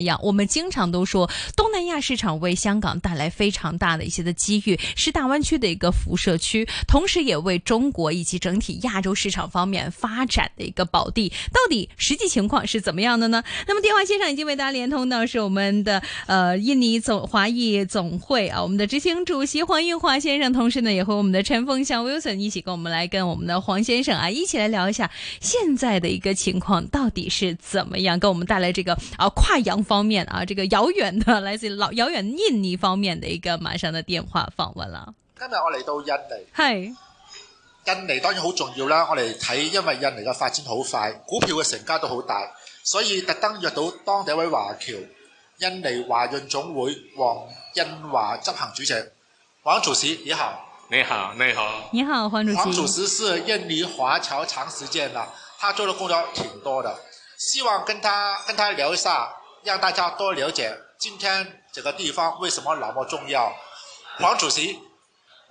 一样，我们经常都说东南亚市场为香港带来非常大的一些的机遇，是大湾区的一个辐射区，同时也为中国以及整体亚洲市场方面发展的一个宝地。到底实际情况是怎么样的呢？那么电话线上已经为大家连通到是我们的呃印尼总华裔总会啊，我们的执行主席黄应华先生，同时呢也和我们的陈凤祥 Wilson 一起跟我们来跟我们的黄先生啊一起来聊一下现在的一个情况到底是怎么样，给我们带来这个啊跨洋。方面啊，这个遥远的来自老遥远印尼方面的一个马上的电话访问了。今日我嚟到印尼，系印尼当然好重要啦。我嚟睇，因为印尼嘅发展好快，股票嘅成交都好大，所以特登约到当地一位华侨，印尼华润总会黄恩华执行主席黄主席，你好，你好，你好，你好，黄主席。黄主席是印尼华侨长时间啦，他做的工作挺多的，希望跟他跟他聊一下。让大家多了解今天这个地方为什么那么重要，黄主席。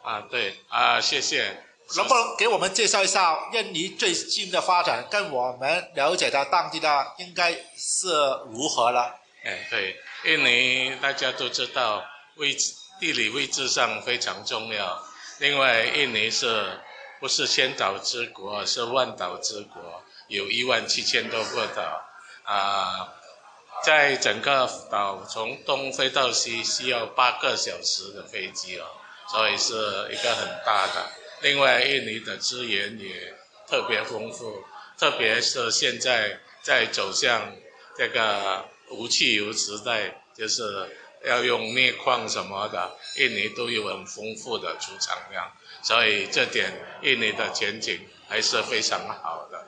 啊，对，啊，谢谢。能不能给我们介绍一下印尼最近的发展，跟我们了解的当地的应该是如何了？哎，对，印尼大家都知道位地理位置上非常重要。另外，印尼是不是千岛之国？是万岛之国，有一万七千多个岛啊。在整个岛从东飞到西需要八个小时的飞机哦，所以是一个很大的。另外，印尼的资源也特别丰富，特别是现在在走向这个无汽油时代，就是要用镍矿什么的，印尼都有很丰富的储藏量，所以这点印尼的前景还是非常好的。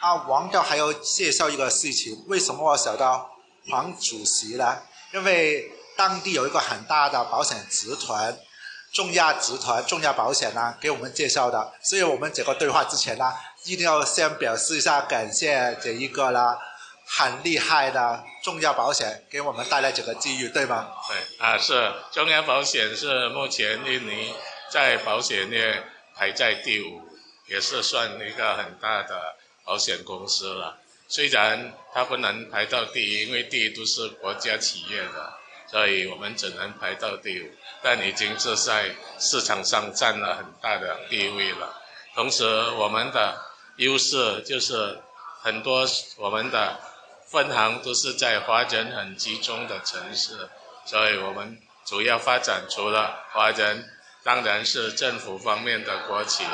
啊，王导还要介绍一个事情，为什么我想到？黄主席呢？因为当地有一个很大的保险集团——中亚集团、中亚保险呢，给我们介绍的。所以我们这个对话之前呢，一定要先表示一下感谢这一个啦，很厉害的重要保险给我们带来这个机遇，对吗？对，啊，是中亚保险是目前印尼在保险业排在第五，也是算一个很大的保险公司了。虽然它不能排到第一，因为第一都是国家企业的，所以我们只能排到第五，但已经是在市场上占了很大的地位了。同时，我们的优势就是很多我们的分行都是在华人很集中的城市，所以我们主要发展除了华人，当然是政府方面的国企，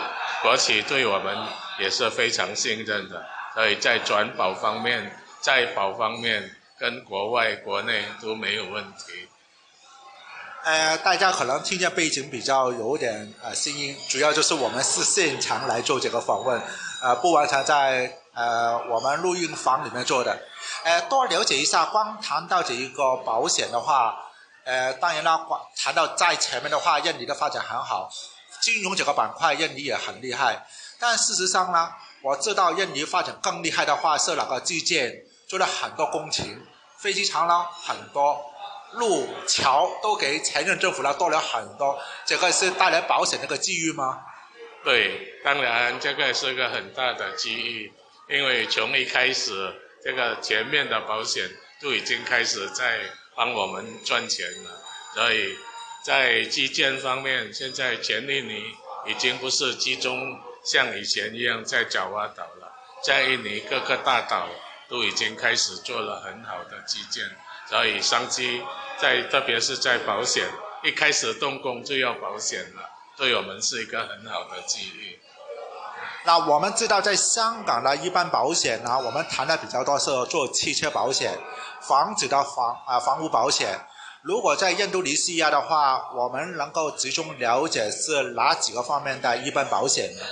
国企对我们也是非常信任的。所以在转保方面，在保方面，跟国外、国内都没有问题。呃，大家可能听见背景比较有点呃声音，主要就是我们是现场来做这个访问，呃，不完全在呃我们录音房里面做的。呃，多了解一下，光谈到这一个保险的话，呃，当然了，光谈到在前面的话，印尼的发展很好，金融这个板块印尼也很厉害，但事实上呢？我知道印尼发展更厉害的话是哪个基建做了很多工程，飞机场呢很多，路桥都给前任政府呢多了很多，这个是带来保险的个机遇吗？对，当然这个是个很大的机遇，因为从一开始这个前面的保险就已经开始在帮我们赚钱了，所以在基建方面，现在全印尼已经不是集中。像以前一样在爪哇岛了，在印尼各个大岛都已经开始做了很好的基建，所以商机在，特别是在保险，一开始动工就要保险了，对我们是一个很好的机遇。那我们知道，在香港呢，一般保险呢，我们谈的比较多是做汽车保险、房子的房啊、房屋保险。如果在印度尼西亚的话，我们能够集中了解是哪几个方面的一般保险呢？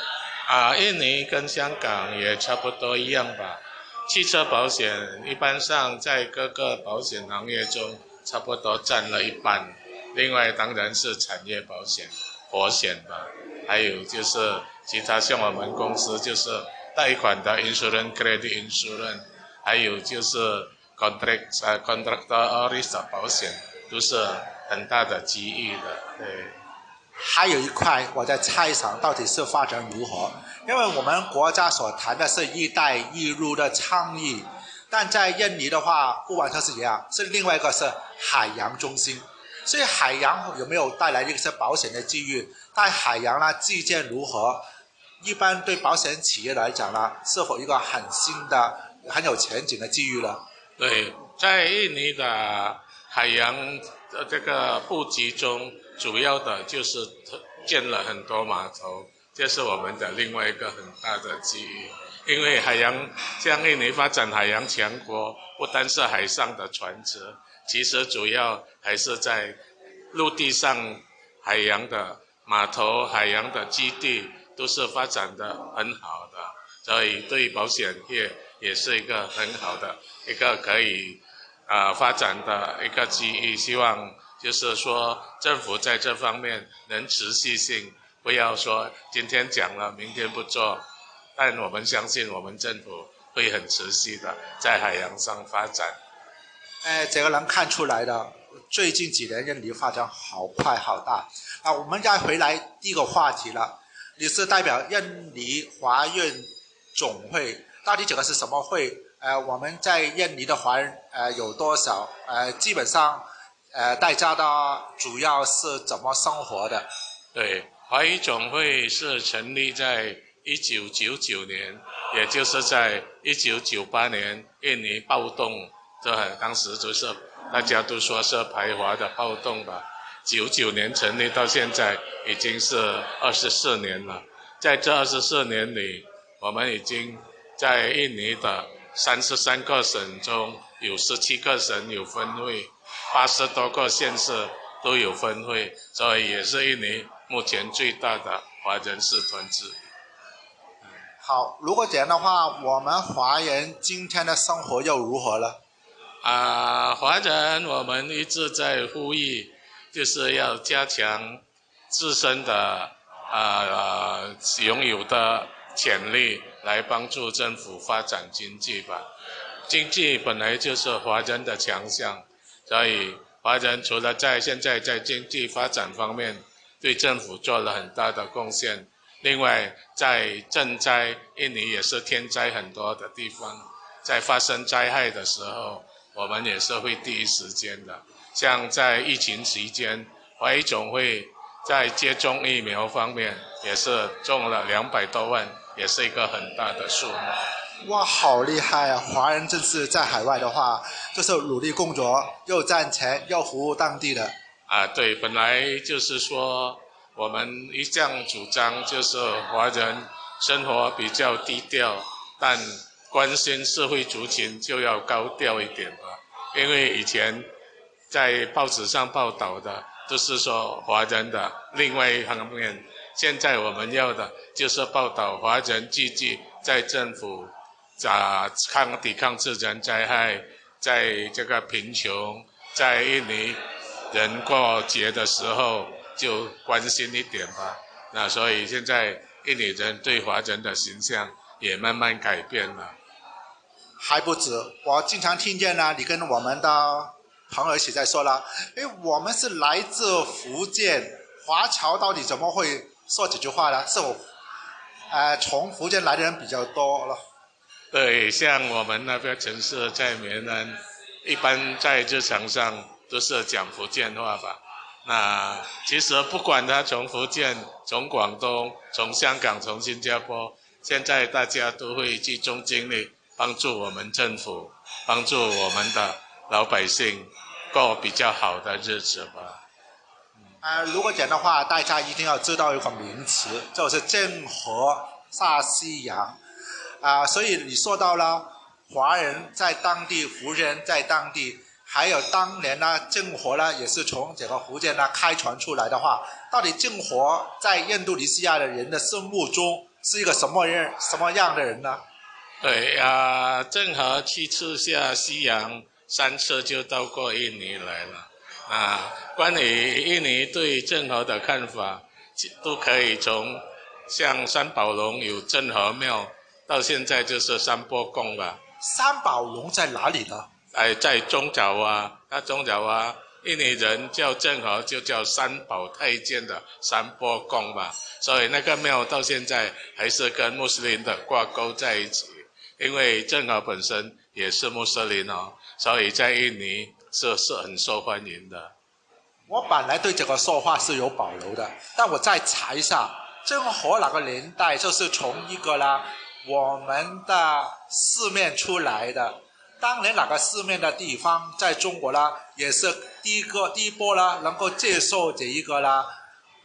啊，印尼跟香港也差不多一样吧。汽车保险一般上在各个保险行业中差不多占了一半，另外当然是产业保险、火险吧，还有就是其他像我们公司就是贷款的 insurance credit insurance，还有就是 contract 啊 contract r risk 保险，都是很大的机遇的，对。还有一块，我在猜想到底是发展如何？因为我们国家所谈的是一带一路的倡议，但在印尼的话，不完全是怎样，是另外一个是海洋中心。所以海洋有没有带来一些保险的机遇？在海洋呢，基建如何？一般对保险企业来讲呢，是否一个很新的、很有前景的机遇呢？对，在印尼的海洋的这个布局中。主要的就是建了很多码头，这是我们的另外一个很大的机遇。因为海洋，像印尼发展海洋强国，不单是海上的船只，其实主要还是在陆地上海洋的码头、海洋的基地都是发展的很好的，所以对保险业也是一个很好的一个可以啊发展的一个机遇。希望。就是说，政府在这方面能持续性，不要说今天讲了，明天不做。但我们相信，我们政府会很持续的在海洋上发展。哎，这个能看出来的。最近几年，印尼发展好快好大。啊，我们再回来第一个话题了。你是代表印尼华人总会？到底这个是什么会？呃，我们在印尼的华人呃有多少？呃，基本上。呃，大家的主要是怎么生活的？对，华语总会是成立在一九九九年，也就是在一九九八年印尼暴动，这很当时就是大家都说是排华的暴动吧。九九年成立到现在已经是二十四年了，在这二十四年里，我们已经在印尼的三十三个省中有十七个省有分会。八十多个县市都有分会，所以也是印尼目前最大的华人社团之一。好，如果这样的话，我们华人今天的生活又如何呢？啊，华人我们一直在呼吁，就是要加强自身的啊拥有的潜力，来帮助政府发展经济吧。经济本来就是华人的强项。所以，华人除了在现在在经济发展方面对政府做了很大的贡献，另外在赈灾，印尼也是天灾很多的地方，在发生灾害的时候，我们也是会第一时间的。像在疫情期间，华总会在接种疫苗方面也是中了两百多万。也是一个很大的数目。哇，好厉害啊！华人这是在海外的话，就是努力工作，又赚钱，又服务当地的。啊，对，本来就是说我们一向主张就是华人生活比较低调，但关心社会族群就要高调一点吧。因为以前在报纸上报道的，就是说华人的另外一方面。现在我们要的就是报道华人聚集在政府咋抗抵抗自然灾害，在这个贫穷，在印尼人过节的时候就关心一点吧。那所以现在印尼人对华人的形象也慢慢改变了，还不止，我经常听见呢。你跟我们的朋友一起在说了，哎，我们是来自福建华侨，到底怎么会？说几句话啦，是我，呃，从福建来的人比较多了。对，像我们那边城市在闽南，一般在日常上都是讲福建话吧。那其实不管他从福建、从广东、从香港、从新加坡，现在大家都会集中精力帮助我们政府，帮助我们的老百姓过比较好的日子吧。啊，如果讲的话，大家一定要知道一个名词，就是郑和下西洋。啊，所以你说到了华人在当地，福人在当地，还有当年呢，郑和呢也是从这个福建呢开船出来的话，到底郑和在印度尼西亚的人的心目中是一个什么人、什么样的人呢？对啊，郑和七次下西洋，三次就到过印尼来了。啊，关于印尼对郑和的看法，都可以从像三宝龙有郑和庙，到现在就是三波宫吧。三宝龙在哪里呢？哎，在中爪哇，啊中爪哇，印尼人叫郑和就叫三宝太监的三波宫吧。所以那个庙到现在还是跟穆斯林的挂钩在一起，因为郑和本身也是穆斯林哦，所以在印尼。这是很受欢迎的。我本来对这个说话是有保留的，但我再查一下，这个和哪个年代就是从一个啦，我们的四面出来的。当年哪个四面的地方，在中国啦，也是第一个第一波啦，能够接受这一个啦，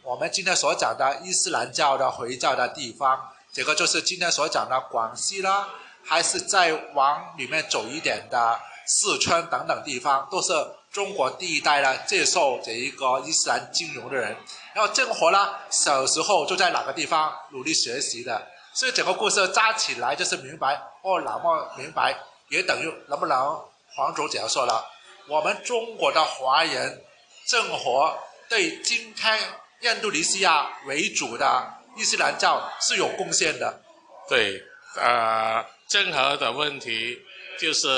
我们今天所讲的伊斯兰教的回教的地方。这个就是今天所讲的广西啦，还是再往里面走一点的。四川等等地方都是中国第一代呢接受这一个伊斯兰金融的人，然后郑和呢小时候就在哪个地方努力学习的，所以整个故事加起来就是明白哦，那么明白，也等于能不能黄总怎说了，我们中国的华人郑和对今天印度尼西亚为主的伊斯兰教是有贡献的。对，呃，郑和的问题就是。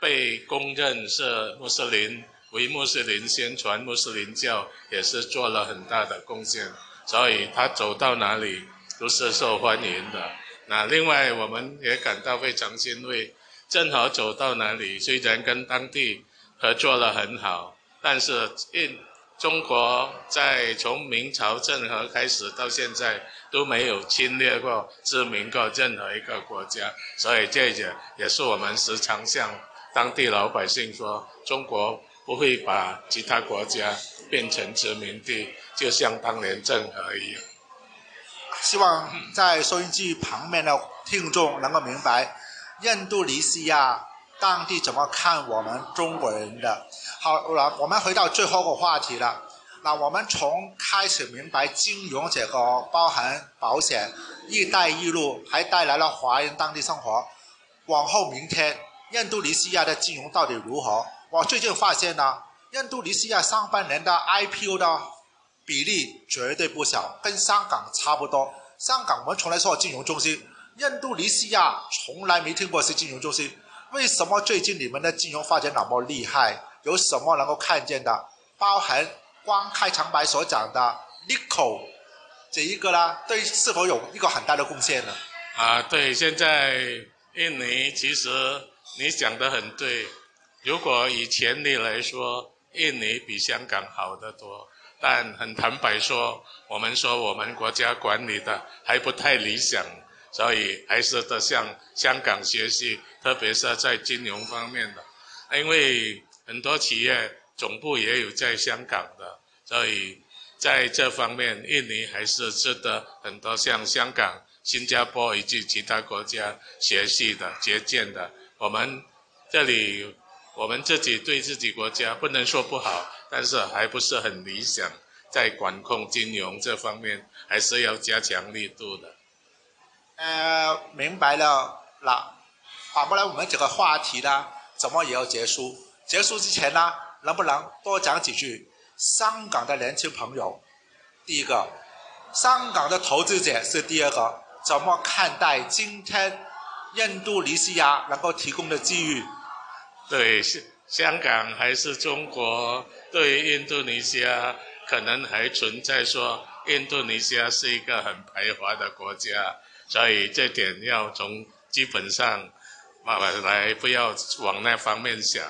被公认是穆斯林，为穆斯林宣传穆斯林教也是做了很大的贡献，所以他走到哪里都是受欢迎的。那另外我们也感到非常欣慰，郑和走到哪里，虽然跟当地合作了很好，但是印中国在从明朝郑和开始到现在都没有侵略过、殖民过任何一个国家，所以这也也是我们时常向。当地老百姓说：“中国不会把其他国家变成殖民地，就像当年郑和一样。”希望在收音机旁边的听众能够明白，印度尼西亚当地怎么看我们中国人的。好了，我们回到最后个话题了。那我们从开始明白金融这个包含保险、一带一路，还带来了华人当地生活。往后明天。印度尼西亚的金融到底如何？我最近发现呢，印度尼西亚上半年的 IPO 的比例绝对不小，跟香港差不多。香港我们从来说金融中心，印度尼西亚从来没听过是金融中心。为什么最近你们的金融发展那么厉害？有什么能够看见的？包含光开场白所讲的 n i o 这一个呢，对是否有一个很大的贡献呢？啊，对，现在印尼其实。你讲的很对，如果以前力来说，印尼比香港好得多。但很坦白说，我们说我们国家管理的还不太理想，所以还是得向香港学习，特别是在金融方面的。因为很多企业总部也有在香港的，所以在这方面，印尼还是值得很多向香港、新加坡以及其他国家学习的、借鉴的。我们这里，我们自己对自己国家不能说不好，但是还不是很理想，在管控金融这方面还是要加强力度的。呃，明白了，那反过来我们这个话题呢，怎么也要结束。结束之前呢，能不能多讲几句？香港的年轻朋友，第一个，香港的投资者是第二个，怎么看待今天？印度尼西亚能够提供的机遇，对，香香港还是中国对印度尼西亚可能还存在说，印度尼西亚是一个很排华的国家，所以这点要从基本上，来不要往那方面想。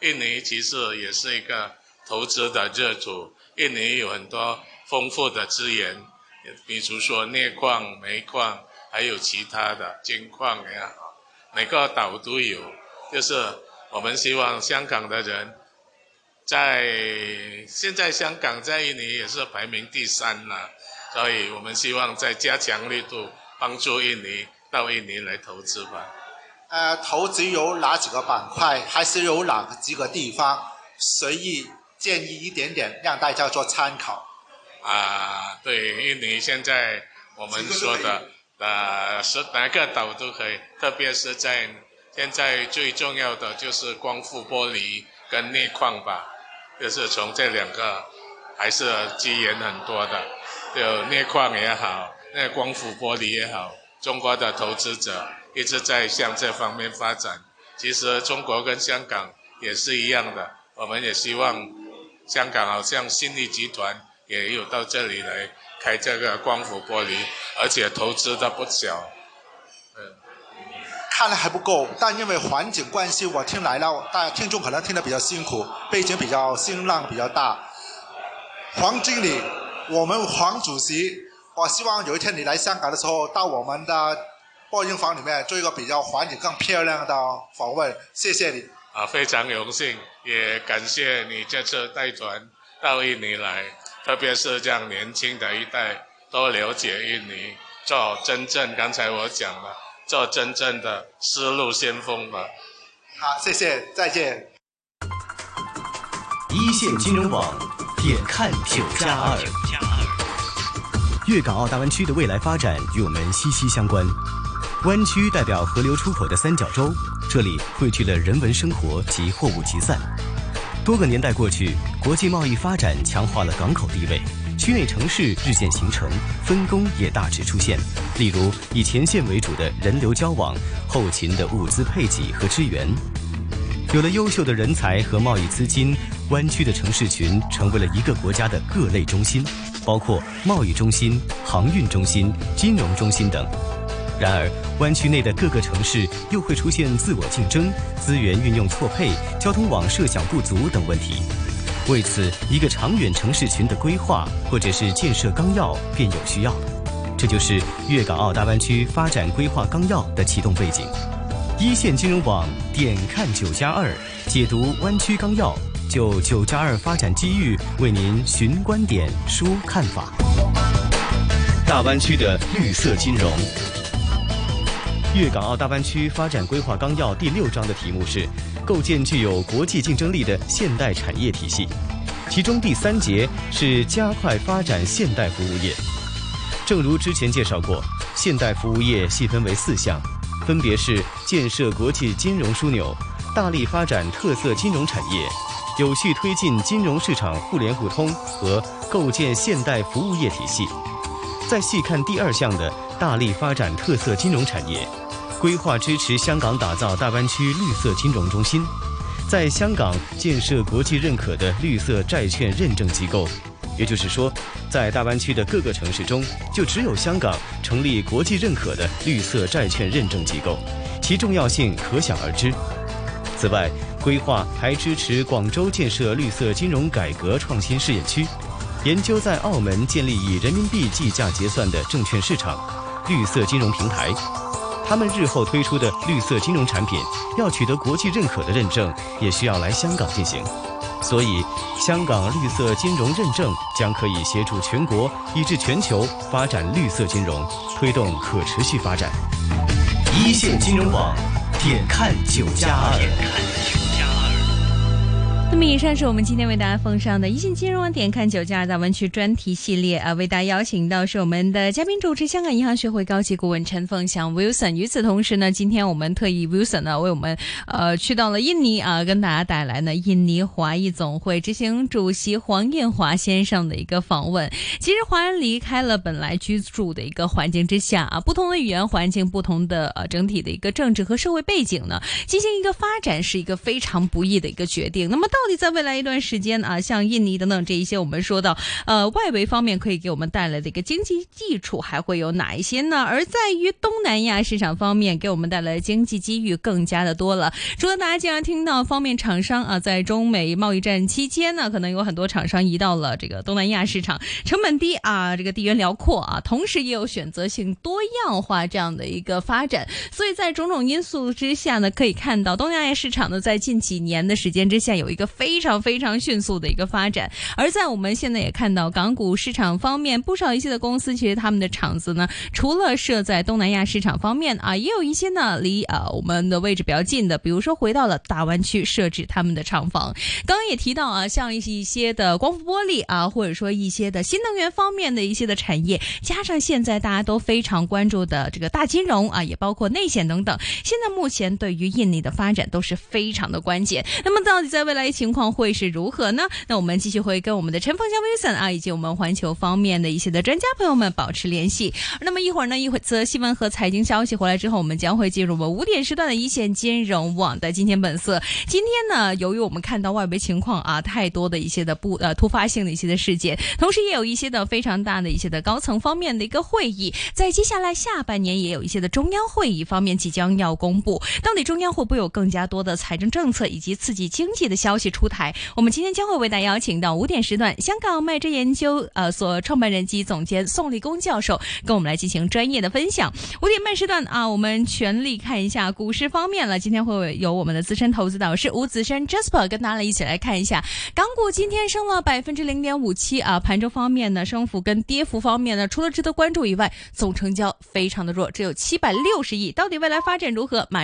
印尼其实也是一个投资的热土，印尼有很多丰富的资源，比如说镍矿、煤矿。还有其他的金矿呀，每个岛都有。就是我们希望香港的人，在现在香港在印尼也是排名第三了，所以我们希望再加强力度，帮助印尼到印尼来投资吧。呃，投资有哪几个板块？还是有哪几个地方？随意建议一点点，让大家做参考。啊，对，印尼现在我们说的。啊，是哪个岛都可以，特别是在现在最重要的就是光伏玻璃跟镍矿吧，就是从这两个还是资源很多的，有镍矿也好，那光伏玻璃也好，中国的投资者一直在向这方面发展。其实中国跟香港也是一样的，我们也希望香港，好像信力集团也有到这里来。开这个光伏玻璃，而且投资的不小。嗯，看来还不够，但因为环境关系，我听来了，大家听众可能听得比较辛苦，背景比较新浪比较大。黄经理，我们黄主席，我希望有一天你来香港的时候，到我们的播音房里面做一个比较环境更漂亮的访问。谢谢你。啊，非常荣幸，也感谢你这次带团到印尼来。特别是这样年轻的一代，多了解印尼，做真正刚才我讲了，做真正的丝路先锋吧。好，谢谢，再见。一线金融网，点看九加二。粤港澳大湾区的未来发展与我们息息相关。湾区代表河流出口的三角洲，这里汇聚了人文生活及货物集散。多个年代过去，国际贸易发展强化了港口地位，区内城市日渐形成，分工也大致出现。例如，以前线为主的人流交往，后勤的物资配给和支援，有了优秀的人才和贸易资金，湾区的城市群成为了一个国家的各类中心，包括贸易中心、航运中心、金融中心等。然而，湾区内的各个城市又会出现自我竞争、资源运用错配、交通网设想不足等问题。为此，一个长远城市群的规划或者是建设纲要便有需要了。这就是粤港澳大湾区发展规划纲要的启动背景。一线金融网点看九加二，解读湾区纲要，就九加二发展机遇为您寻观点、说看法。大湾区的绿色金融。粤港澳大湾区发展规划纲要第六章的题目是“构建具有国际竞争力的现代产业体系”，其中第三节是“加快发展现代服务业”。正如之前介绍过，现代服务业细分为四项，分别是建设国际金融枢纽、大力发展特色金融产业、有序推进金融市场互联互通和构建现代服务业体系。再细看第二项的“大力发展特色金融产业”。规划支持香港打造大湾区绿色金融中心，在香港建设国际认可的绿色债券认证机构，也就是说，在大湾区的各个城市中，就只有香港成立国际认可的绿色债券认证机构，其重要性可想而知。此外，规划还支持广州建设绿色金融改革创新试验区，研究在澳门建立以人民币计价结算的证券市场、绿色金融平台。他们日后推出的绿色金融产品，要取得国际认可的认证，也需要来香港进行。所以，香港绿色金融认证将可以协助全国以至全球发展绿色金融，推动可持续发展。一线金融网，点看九加二。那么，以上是我们今天为大家奉上的《一线金融网点看九加二大湾区专题系列》啊，为大家邀请到是我们的嘉宾主持，香港银行学会高级顾问陈凤祥 Wilson。与此同时呢，今天我们特意 Wilson 呢为我们呃去到了印尼啊，跟大家带来呢印尼华裔总会执行主席黄燕华先生的一个访问。其实，华人离开了本来居住的一个环境之下啊，不同的语言环境、不同的呃整体的一个政治和社会背景呢，进行一个发展是一个非常不易的一个决定。那么到到底在未来一段时间啊，像印尼等等这一些，我们说到呃外围方面可以给我们带来的一个经济基础，还会有哪一些呢？而在于东南亚市场方面，给我们带来经济机遇更加的多了。除了大家经常听到方面厂商啊，在中美贸易战期间呢，可能有很多厂商移到了这个东南亚市场，成本低啊，这个地缘辽阔啊，同时也有选择性多样化这样的一个发展。所以在种种因素之下呢，可以看到东南亚市场呢，在近几年的时间之下有一个。非常非常迅速的一个发展，而在我们现在也看到港股市场方面，不少一些的公司其实他们的厂子呢，除了设在东南亚市场方面啊，也有一些呢离啊我们的位置比较近的，比如说回到了大湾区设置他们的厂房。刚刚也提到啊，像一些一些的光伏玻璃啊，或者说一些的新能源方面的一些的产业，加上现在大家都非常关注的这个大金融啊，也包括内险等等，现在目前对于印尼的发展都是非常的关键。那么到底在未来一情况会是如何呢？那我们继续会跟我们的陈凤 Wilson 啊，以及我们环球方面的一些的专家朋友们保持联系。那么一会儿呢，一会则新闻和财经消息回来之后，我们将会进入我们五点时段的一线金融网的今天本色。今天呢，由于我们看到外围情况啊，太多的一些的不呃突发性的一些的事件，同时也有一些的非常大的一些的高层方面的一个会议，在接下来下半年也有一些的中央会议方面即将要公布，到底中央会不会有更加多的财政政策以及刺激经济的消息？出台，我们今天将会为大家邀请到五点时段香港麦哲研究呃所创办人及总监宋立功教授，跟我们来进行专业的分享。五点半时段啊，我们全力看一下股市方面了。今天会有我们的资深投资导师吴子山 Jasper 跟大家一起来看一下港股今天升了百分之零点五七啊，盘中方面呢，升幅跟跌幅方面呢，除了值得关注以外，总成交非常的弱，只有七百六十亿，到底未来发展如何？满